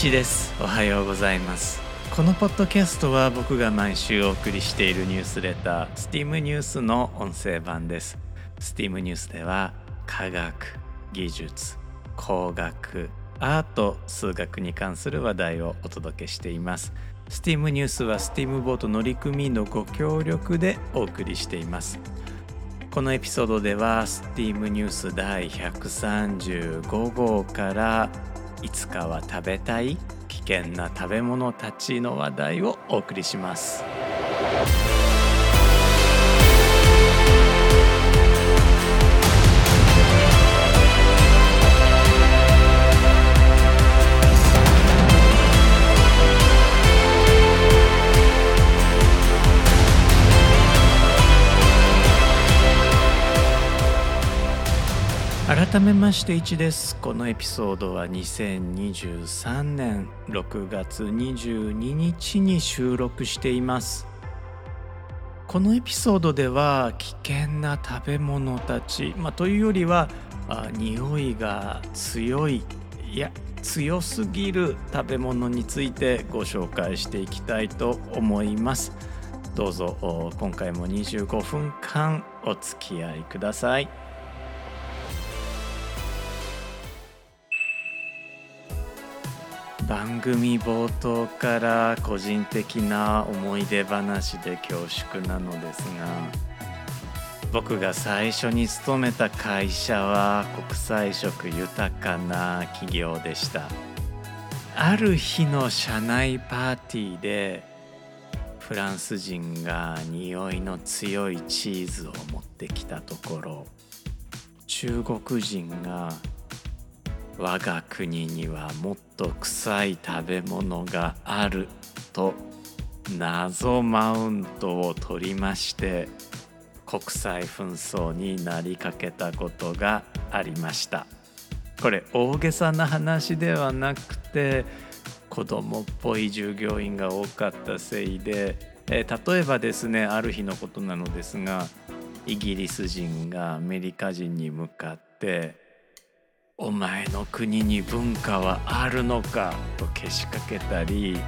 ちです。おはようございます。このポッドキャストは僕が毎週お送りしているニュースレター STEAM ニュースの音声版です。STEAM ニュースでは科学技術工学アート数学に関する話題をお届けしています。STEAM ニュースは STEAM ボート乗組員のご協力でお送りしています。このエピソードでは STEAM ニュース第135号からいつかは食べたい危険な食べ物たちの話題をお送りします。改めまして1です。このエピソードは2023年6月22日に収録しています。このエピソードでは危険な食べ物たち、まあ、というよりはあ匂いが強いいや強すぎる食べ物についてご紹介していきたいと思います。どうぞ今回も25分間お付き合いください。番組冒頭から個人的な思い出話で恐縮なのですが僕が最初に勤めた会社は国際色豊かな企業でした。ある日の社内パーティーでフランス人が匂いの強いチーズを持ってきたところ中国人が我が国にはもっと臭い食べ物があると謎マウントを取りまして国際紛争になりかけたことがありました。これ大げさな話ではなくて子供っぽい従業員が多かったせいで、えー、例えばですねある日のことなのですがイギリス人がアメリカ人に向かってお前の国に文化はあるのかとけしかけたり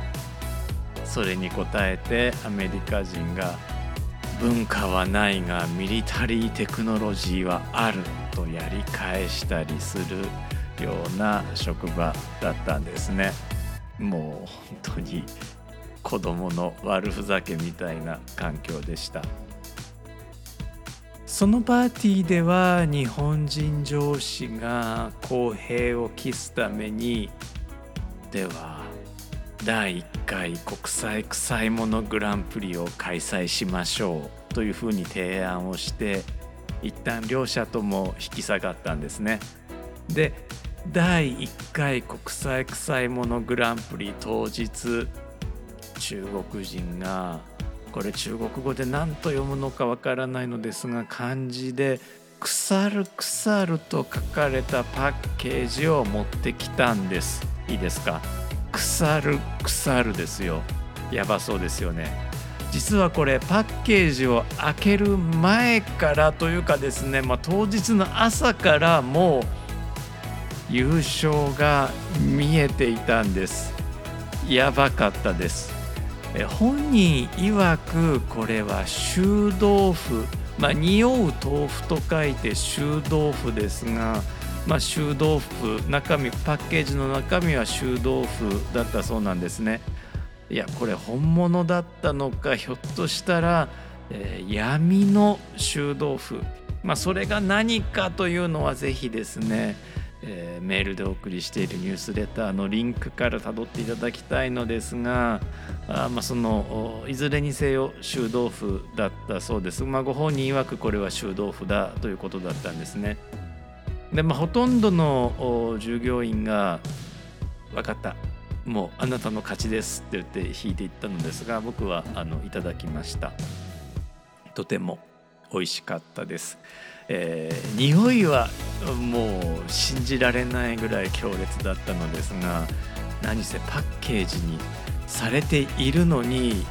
それに応えてアメリカ人が文化はないがミリタリーテクノロジーはあるとやり返したりするような職場だったんですねもう本当に子供の悪ふざけみたいな環境でした。そのパーティーでは日本人上司が公平を期すためにでは第1回国際臭いものグランプリを開催しましょうというふうに提案をして一旦両者とも引き下がったんですね。で第1回国際臭いものグランプリ当日中国人がこれ中国語で何と読むのかわからないのですが漢字で「腐る腐る」と書かれたパッケージを持ってきたんです。いいですか？腐る腐るですよ。やばそうですよね。実はこれパッケージを開ける前からというかですね、まあ、当日の朝からもう優勝が見えていたんです。やばかったです。本人曰くこれは臭豆腐まあ匂う豆腐と書いて臭豆腐ですがまあ、臭豆腐中身パッケージの中身は臭豆腐だったそうなんですね。いやこれ本物だったのかひょっとしたら、えー、闇の臭豆腐まあそれが何かというのはぜひですねえー、メールでお送りしているニュースレターのリンクからたどっていただきたいのですがあ、まあ、そのいずれにせよ臭豆腐だったそうです、まあ、ご本人曰くこれは臭豆腐だということだったんですね。で、まあ、ほとんどの従業員が分かった。もうあなたの勝ちですって言って引いていったのですが僕はあのいただきました。とても美味しかったです。えー、匂いはもう信じられないぐらい強烈だったのですが何せパッケージにされているのに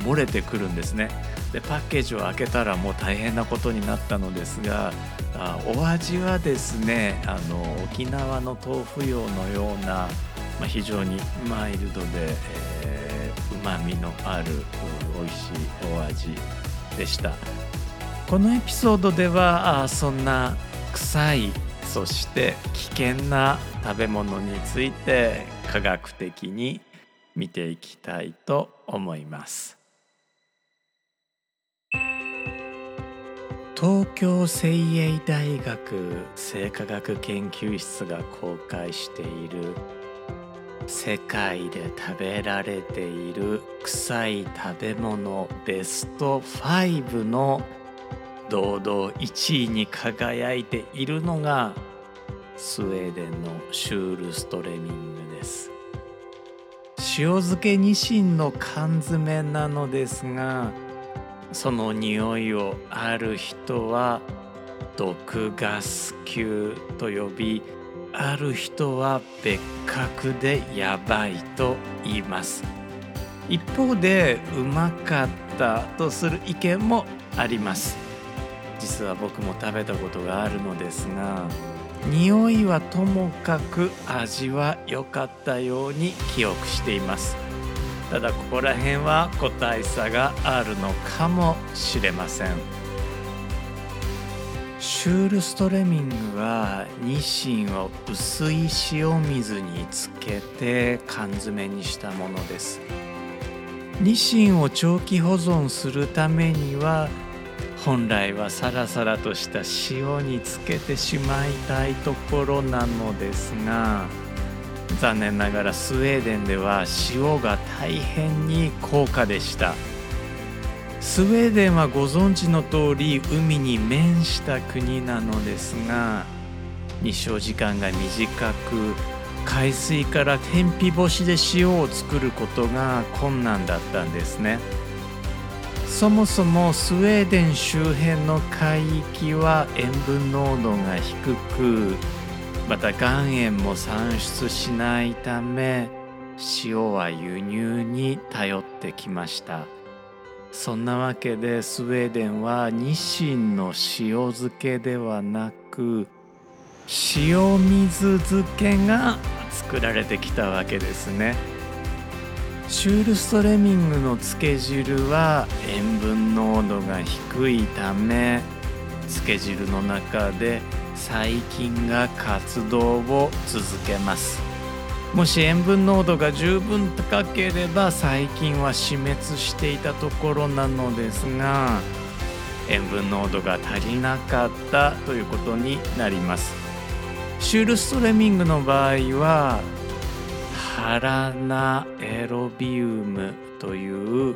漏れてくるんですね。でパッケージを開けたらもう大変なことになったのですがあお味はですねあの沖縄の豆腐用のようなまあ、非常にマイルドでうまみのある美味しいお味でした。このエピソードではあそんな臭いそして危険な食べ物について科学的に見ていきたいと思います。東京誠英大学生化学研究室が公開している世界で食べられている臭い食べ物ベスト5の堂々1位に輝いているのがスウェーデンのシュールストレミングです。塩漬けニシンの缶詰なのですがその匂いをある人は毒ガス球と呼びある人は別格でやばいと言います。一方でうまかったとする意見もあります。実は僕も食べたことがあるのですが匂いはともかく味は良かったように記憶しています。ただここら辺は個体差があるのかもしれません。シュールストレミングはニシンを薄い塩水につけて缶詰にしたものです。ニシンを長期保存するためには本来はサラサラとした塩につけてしまいたいところなのですが残念ながらスウェーデンでは塩が大変に高価でした。スウェーデンはご存知の通り海に面した国なのですが日照時間が短く海水から天日干しで塩を作ることが困難だったんですねそもそもスウェーデン周辺の海域は塩分濃度が低くまた岩塩も産出しないため塩は輸入に頼ってきました。そんなわけでスウェーデンはニシンの塩漬けではなく塩水漬けが作られてきたわけですね。シュールストレミングの漬け汁は塩分濃度が低いため漬け汁の中で細菌が活動を続けます。もし塩分濃度が十分高ければ細菌は死滅していたところなのですが塩分濃度が足りなかったということになります。シュールストレミングの場合はハラナエロビウムという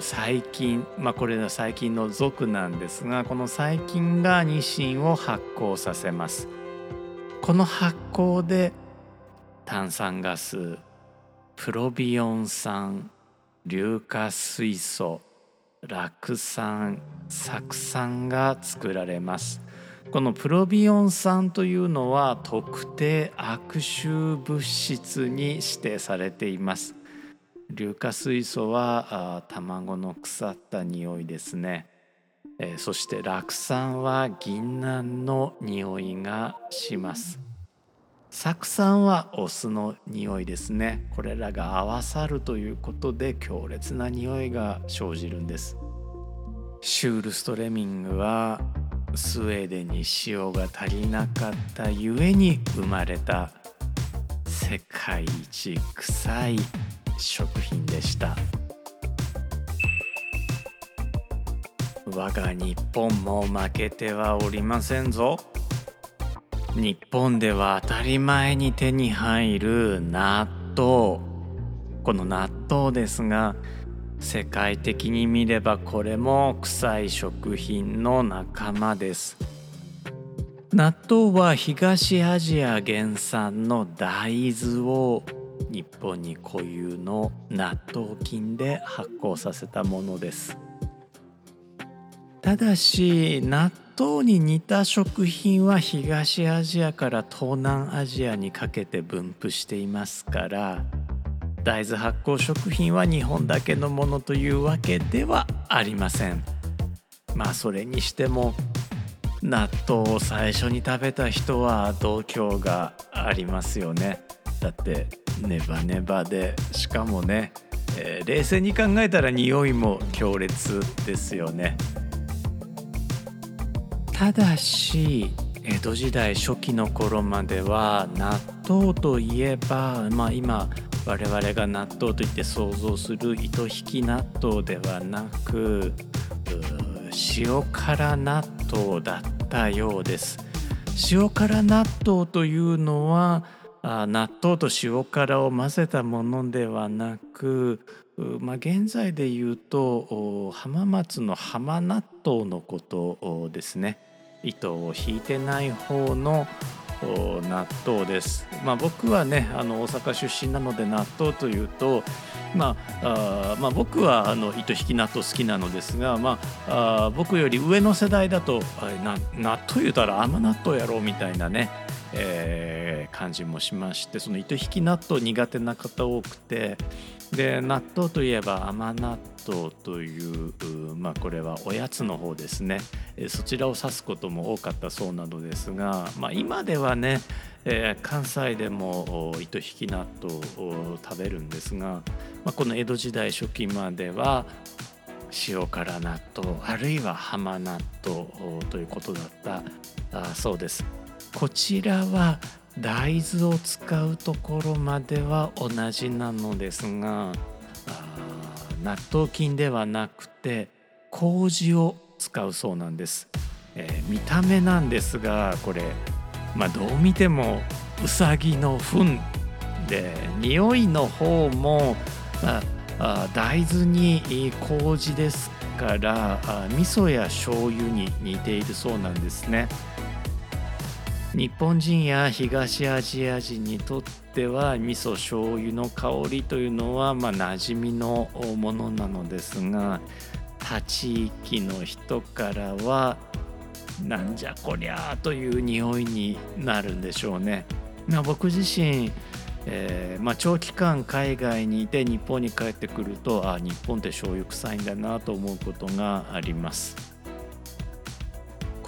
細菌まあこれは細菌の属なんですがこの細菌がニシンを発酵させます。この発酵で炭酸ガスプロビオン酸硫化水素酪酸酢酸が作られます。このプロビオン酸というのは特定悪臭物質に指定されています。硫化水素は卵の腐った匂いですね、えー、そして酪酸は銀杏の匂いがします。酢酸はお酢の匂いですね。これらが合わさるということで強烈な匂いが生じるんです。シュールストレミングはスウェーデンに塩が足りなかったゆえに生まれた世界一臭い食品でした。我が日本も負けてはおりませんぞ。日本では当たり前に手に入る納豆。この納豆ですが世界的に見ればこれも臭い食品の仲間です。納豆は東アジア原産の大豆を日本に固有の納豆菌で発酵させたものです。ただし納豆に似た食品は東アジアから東南アジアにかけて分布していますから大豆発酵食品は日本だけのものというわけではありません。まあそれにしても納豆を最初に食べた人は度胸がありますよね。だってネバネバでしかもね、えー、冷静に考えたら匂いも強烈ですよね。ただし江戸時代初期の頃までは納豆といえば、まあ、今我々が納豆といって想像する糸引き納豆ではなく塩辛納豆だったようです。塩辛納豆というのは納豆と塩辛を混ぜたものではなく、まあ、現在で言うと浜松の浜納豆のことですね。糸を引いてない方の納豆です。まあ、僕はねあの大阪出身なので納豆というと、まあ、あまあ僕はあの糸引き納豆好きなのですが、まあ、あ僕より上の世代だとな納豆言うたら甘納豆やろうみたいなね、えー、感じもしましてその糸引き納豆苦手な方多くてで納豆といえば甘納豆というまあこれはおやつの方ですねそちらを指すことも多かったそうなのですが、まあ、今ではね、えー、関西でも糸引き納豆を食べるんですが、まあ、この江戸時代初期までは塩辛納豆あるいは浜納豆ということだったそうです。こちらは大豆を使うところまでは同じなのですが納豆菌ではなくて麹を使うそうなんです、えー、見た目なんですがこれ、まあ、どう見てもうさぎの糞で匂いの方も、まあ、大豆に麹ですから味噌や醤油に似ているそうなんですね。日本人や東アジア人にとっては味噌醤油の香りというのはまあ馴染みのものなのですが他地域の人からはなんじゃこりゃという匂いになるんでしょうね。まあ、僕自身えーまあ、長期間海外にいて日本に帰ってくるとあ日本って醤油臭いんだなと思うことがあります。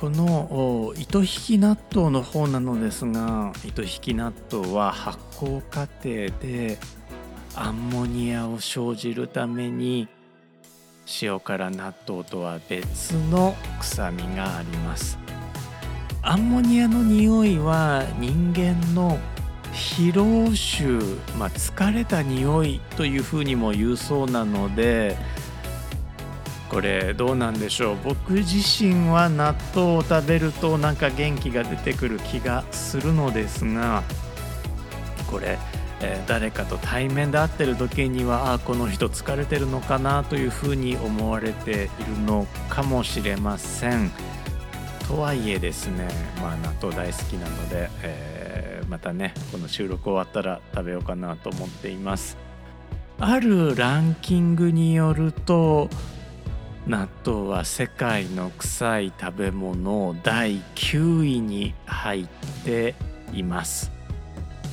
この糸引き納豆の方なのですが糸引き納豆は発酵過程でアンモニアを生じるために塩辛納豆とは別の臭みがあります。アンモニアの匂いは人間の疲労臭、まあ、疲れた匂いというふうにも言うそうなのでこれどうなんでしょう？僕自身は納豆を食べるとなんか元気が出てくる気がするのですがこれ、えー、誰かと対面で会ってる時にはあこの人疲れてるのかなというふうに思われているのかもしれません。とはいえですね、まあ、納豆大好きなので、えー、またねこの収録終わったら食べようかなと思っています。あるランキングによると納豆は世界の臭い食べ物第9位に入っています。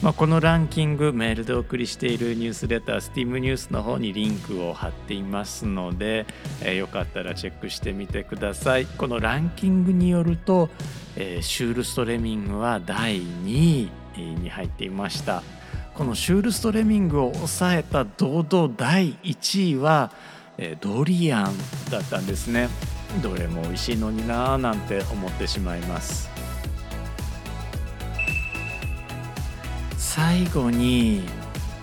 まあ、このランキングメールでお送りしているニュースレター STEAM ニュースの方にリンクを貼っていますので、えー、よかったらチェックしてみてくださいこのランキングによると、えー、シュールストレミングは第2位に入っていましたこのシュールストレミングを抑えた堂々第1位はえドリアンだったんですね。どれも美味しいのになーなんて思ってしまいます。最後に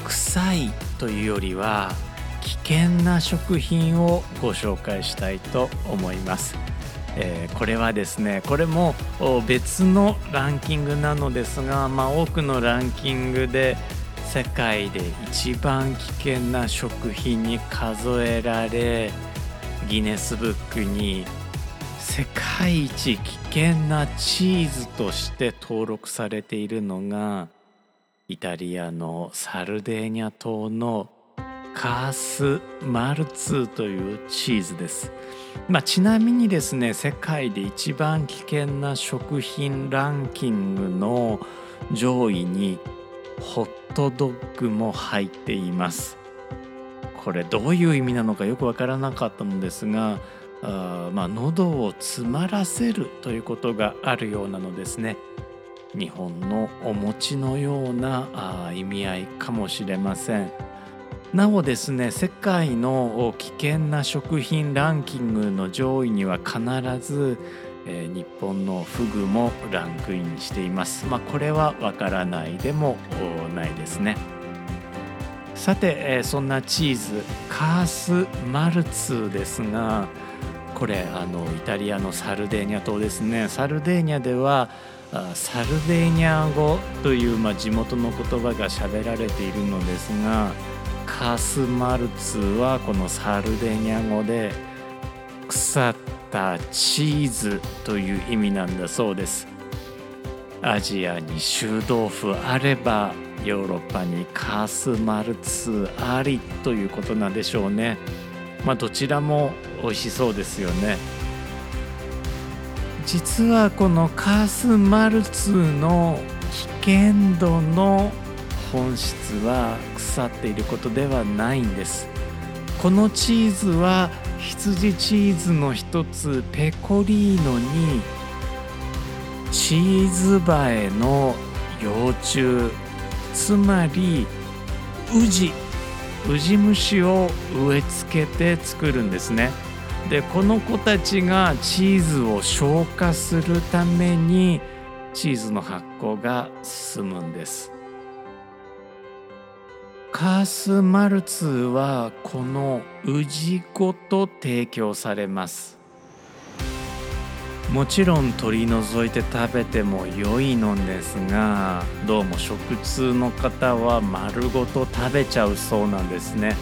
臭いというよりは危険な食品をご紹介したいと思います、えー、これはですねこれも別のランキングなのですが、まあ、多くのランキングで世界で一番危険な食品に数えられギネスブックに世界一危険なチーズとして登録されているのがイタリアのサルデーニャ島のカースマルツーというチーズです。まあ、ちなみにですね世界で一番危険な食品ランキングの上位にホットドッグも入っています。これどういう意味なのかよくわからなかったのですがあまあ喉を詰まらせるということがあるようなのですね。日本のお餅のようなあ意味合いかもしれません。なおですね世界の危険な食品ランキングの上位には必ず、えー、日本のフグもランクインしています。まあこれはわからないでもないですね。さて、えー、そんなチーズカースマルツですがこれあのイタリアのサルデーニャ島ですね。サルデーニャではサルデーニャ語という、まあ、地元の言葉が喋られているのですがカースマルツはこのサルデーニャ語で腐ったチーズという意味なんだそうです。アジアに臭豆腐あればヨーロッパにカスマルツありということなんでしょうね。まあどちらも美味しそうですよね。実はこのカースマルツの危険度の本質は腐っていることではないんです。このチーズは羊チーズの一つペコリーノにチーズバエの幼虫。つまりウジウジ虫を植え付けて作るんですね。でこの子たちがチーズを消化するためにチーズの発酵が進むんです。カースマルツはこのウジごと提供されます。もちろん取り除いて食べても良いのですがどうも食通の方は丸ごと食べちゃうそうなんですね。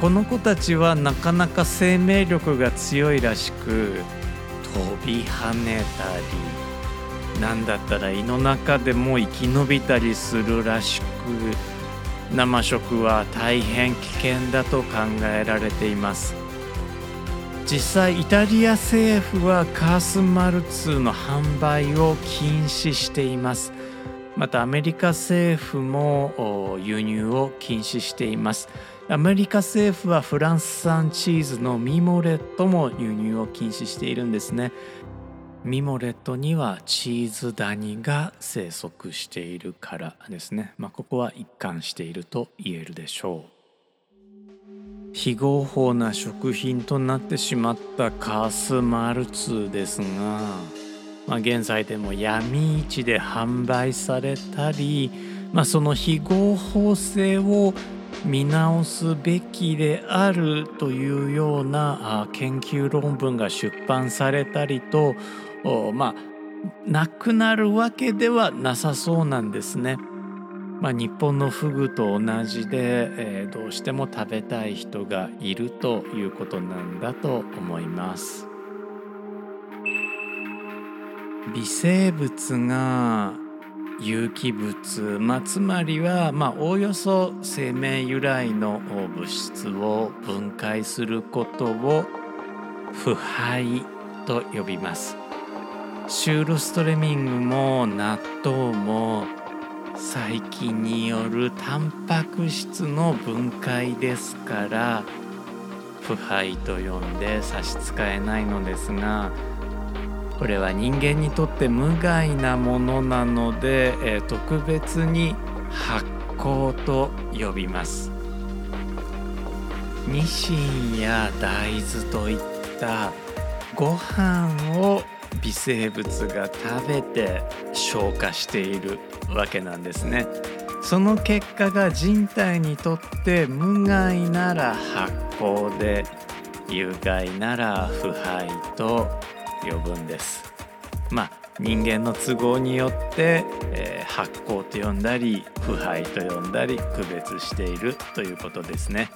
この子たちはなかなか生命力が強いらしく飛び跳ねたりなんだったら胃の中でも生き延びたりするらしく生食は大変危険だと考えられています。実際イタリア政府はカースマルツの販売を禁止しています。またアメリカ政府も輸入を禁止しています。アメリカ政府はフランス産チーズのミモレットも輸入を禁止しているんですね。ミモレットにはチーズダニが生息しているからですね、まあ、ここは一貫していると言えるでしょう。非合法な食品となってしまったカスマルツですが、まあ、現在でも闇市で販売されたり、まあ、その非合法性を見直すべきであるというような研究論文が出版されたりとまあなくなるわけではなさそうなんですね。まあ、日本のフグと同じで、えー、どうしても食べたい人がいるということなんだと思います。微生物が有機物、まあ、つまりは、まあ、おおよそ生命由来の物質を分解することを腐敗と呼びますシュールストレミングも納豆も細菌によるタンパク質の分解ですから腐敗と呼んで差し支えないのですがこれは人間にとって無害なものなので、えー、特別に発酵と呼びます。ニシンや大豆といったご飯を微生物が食べて消化しているわけなんですね。その結果が人体にとって無害なら発酵で有害なら腐敗と呼ぶんです。まあ人間の都合によって、えー、発酵と呼んだり腐敗と呼んだり区別しているということですね。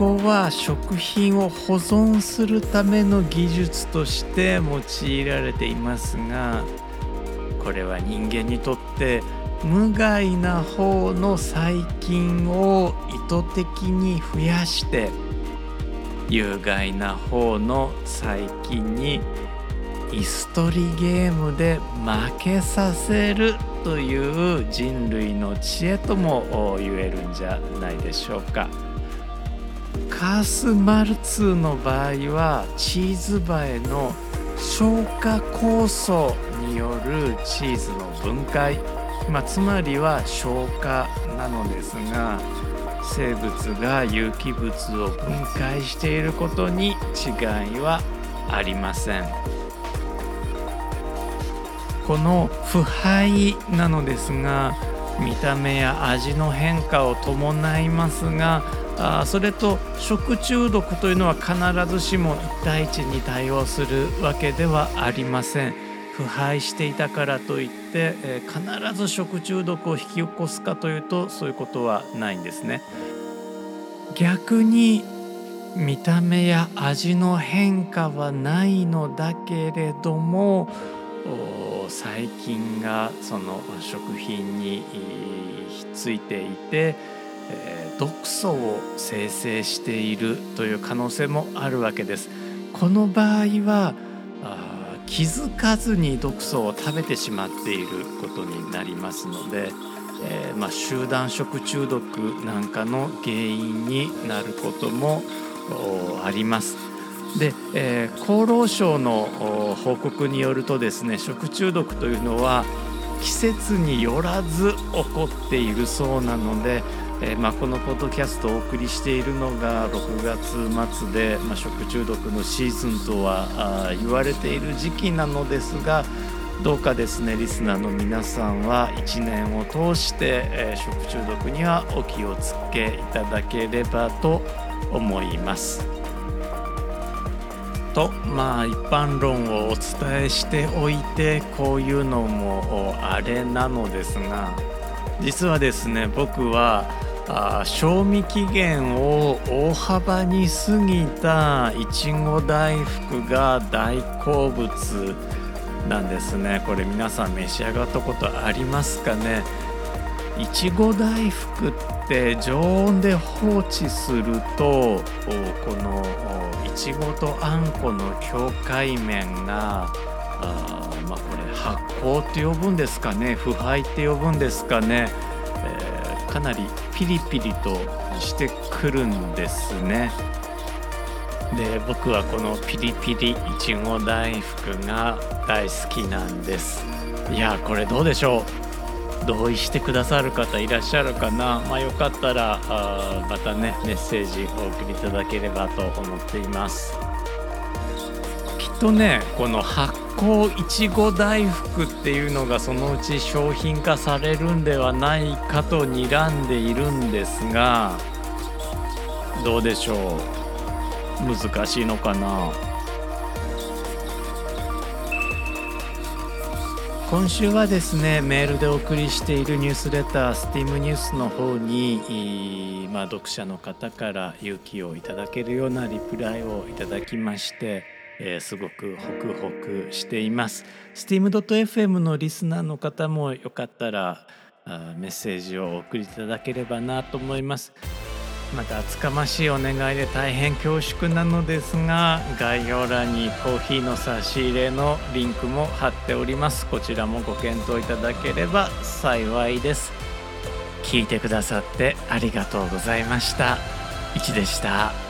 発酵は食品を保存するための技術として用いられていますがこれは人間にとって無害な方の細菌を意図的に増やして有害な方の細菌に椅子取りゲームで負けさせるという人類の知恵とも言えるんじゃないでしょうか。カースマルツの場合はチーズバエの消化酵素によるチーズの分解、まあ、つまりは消化なのですが生物が有機物を分解していることに違いはありません。この腐敗なのですが見た目や味の変化を伴いますがあそれと食中毒というのは必ずしも1対1に対応するわけではありません。腐敗していたからといって、えー、必ず食中毒を引き起こすかというとそういうことはないんですね。逆に見た目や味の変化はないのだけれども細菌がその食品についていて、え毒素を生成しているという可能性もあるわけです。この場合は気づかずに毒素を食べてしまっていることになりますので、えー、まあ、集団食中毒なんかの原因になることもあります。で、えー、厚労省の報告によるとですね食中毒というのは季節によらず起こっているそうなので、えー、まあ、このポッドキャストをお送りしているのが6月末で、まあ、食中毒のシーズンとは言われている時期なのですがどうかですねリスナーの皆さんは1年を通して、えー、食中毒にはお気をつけいただければと思います。とまあ一般論をお伝えしておいてこういうのもあれなのですが実はですね僕はあ賞味期限を大幅に過ぎたいちご大福が大好物なんですね。これ皆さん召し上がったことありますかね？いちご大福って常温で放置するとこのいちごとあんこの境界面があまあこれ発酵って呼ぶんですかね？腐敗って呼ぶんですかね、えー、かなりピリピリとしてくるんですね。で僕はこのピリピリいちご大福が大好きなんです。いやこれどうでしょう？同意してくださる方いらっしゃるかな、まあ、よかったらあまたねメッセージお送りいただければと思っています。きっとねこの発酵いちご大福っていうのがそのうち商品化されるんではないかと睨んでいるんですがどうでしょう？難しいのかな？今週はですねメールでお送りしているニュースレタースティームニュースの方に、まあ、読者の方から勇気をいただけるようなリプライをいただきまして、えー、すごくホクホクしています。steam.fm のリスナーの方もよかったらメッセージをお送りいただければなと思います。また厚かましいお願いで大変恐縮なのですが概要欄にコーヒーの差し入れのリンクも貼っております。こちらもご検討いただければ幸いです。聞いてくださってありがとうございました。いちでした「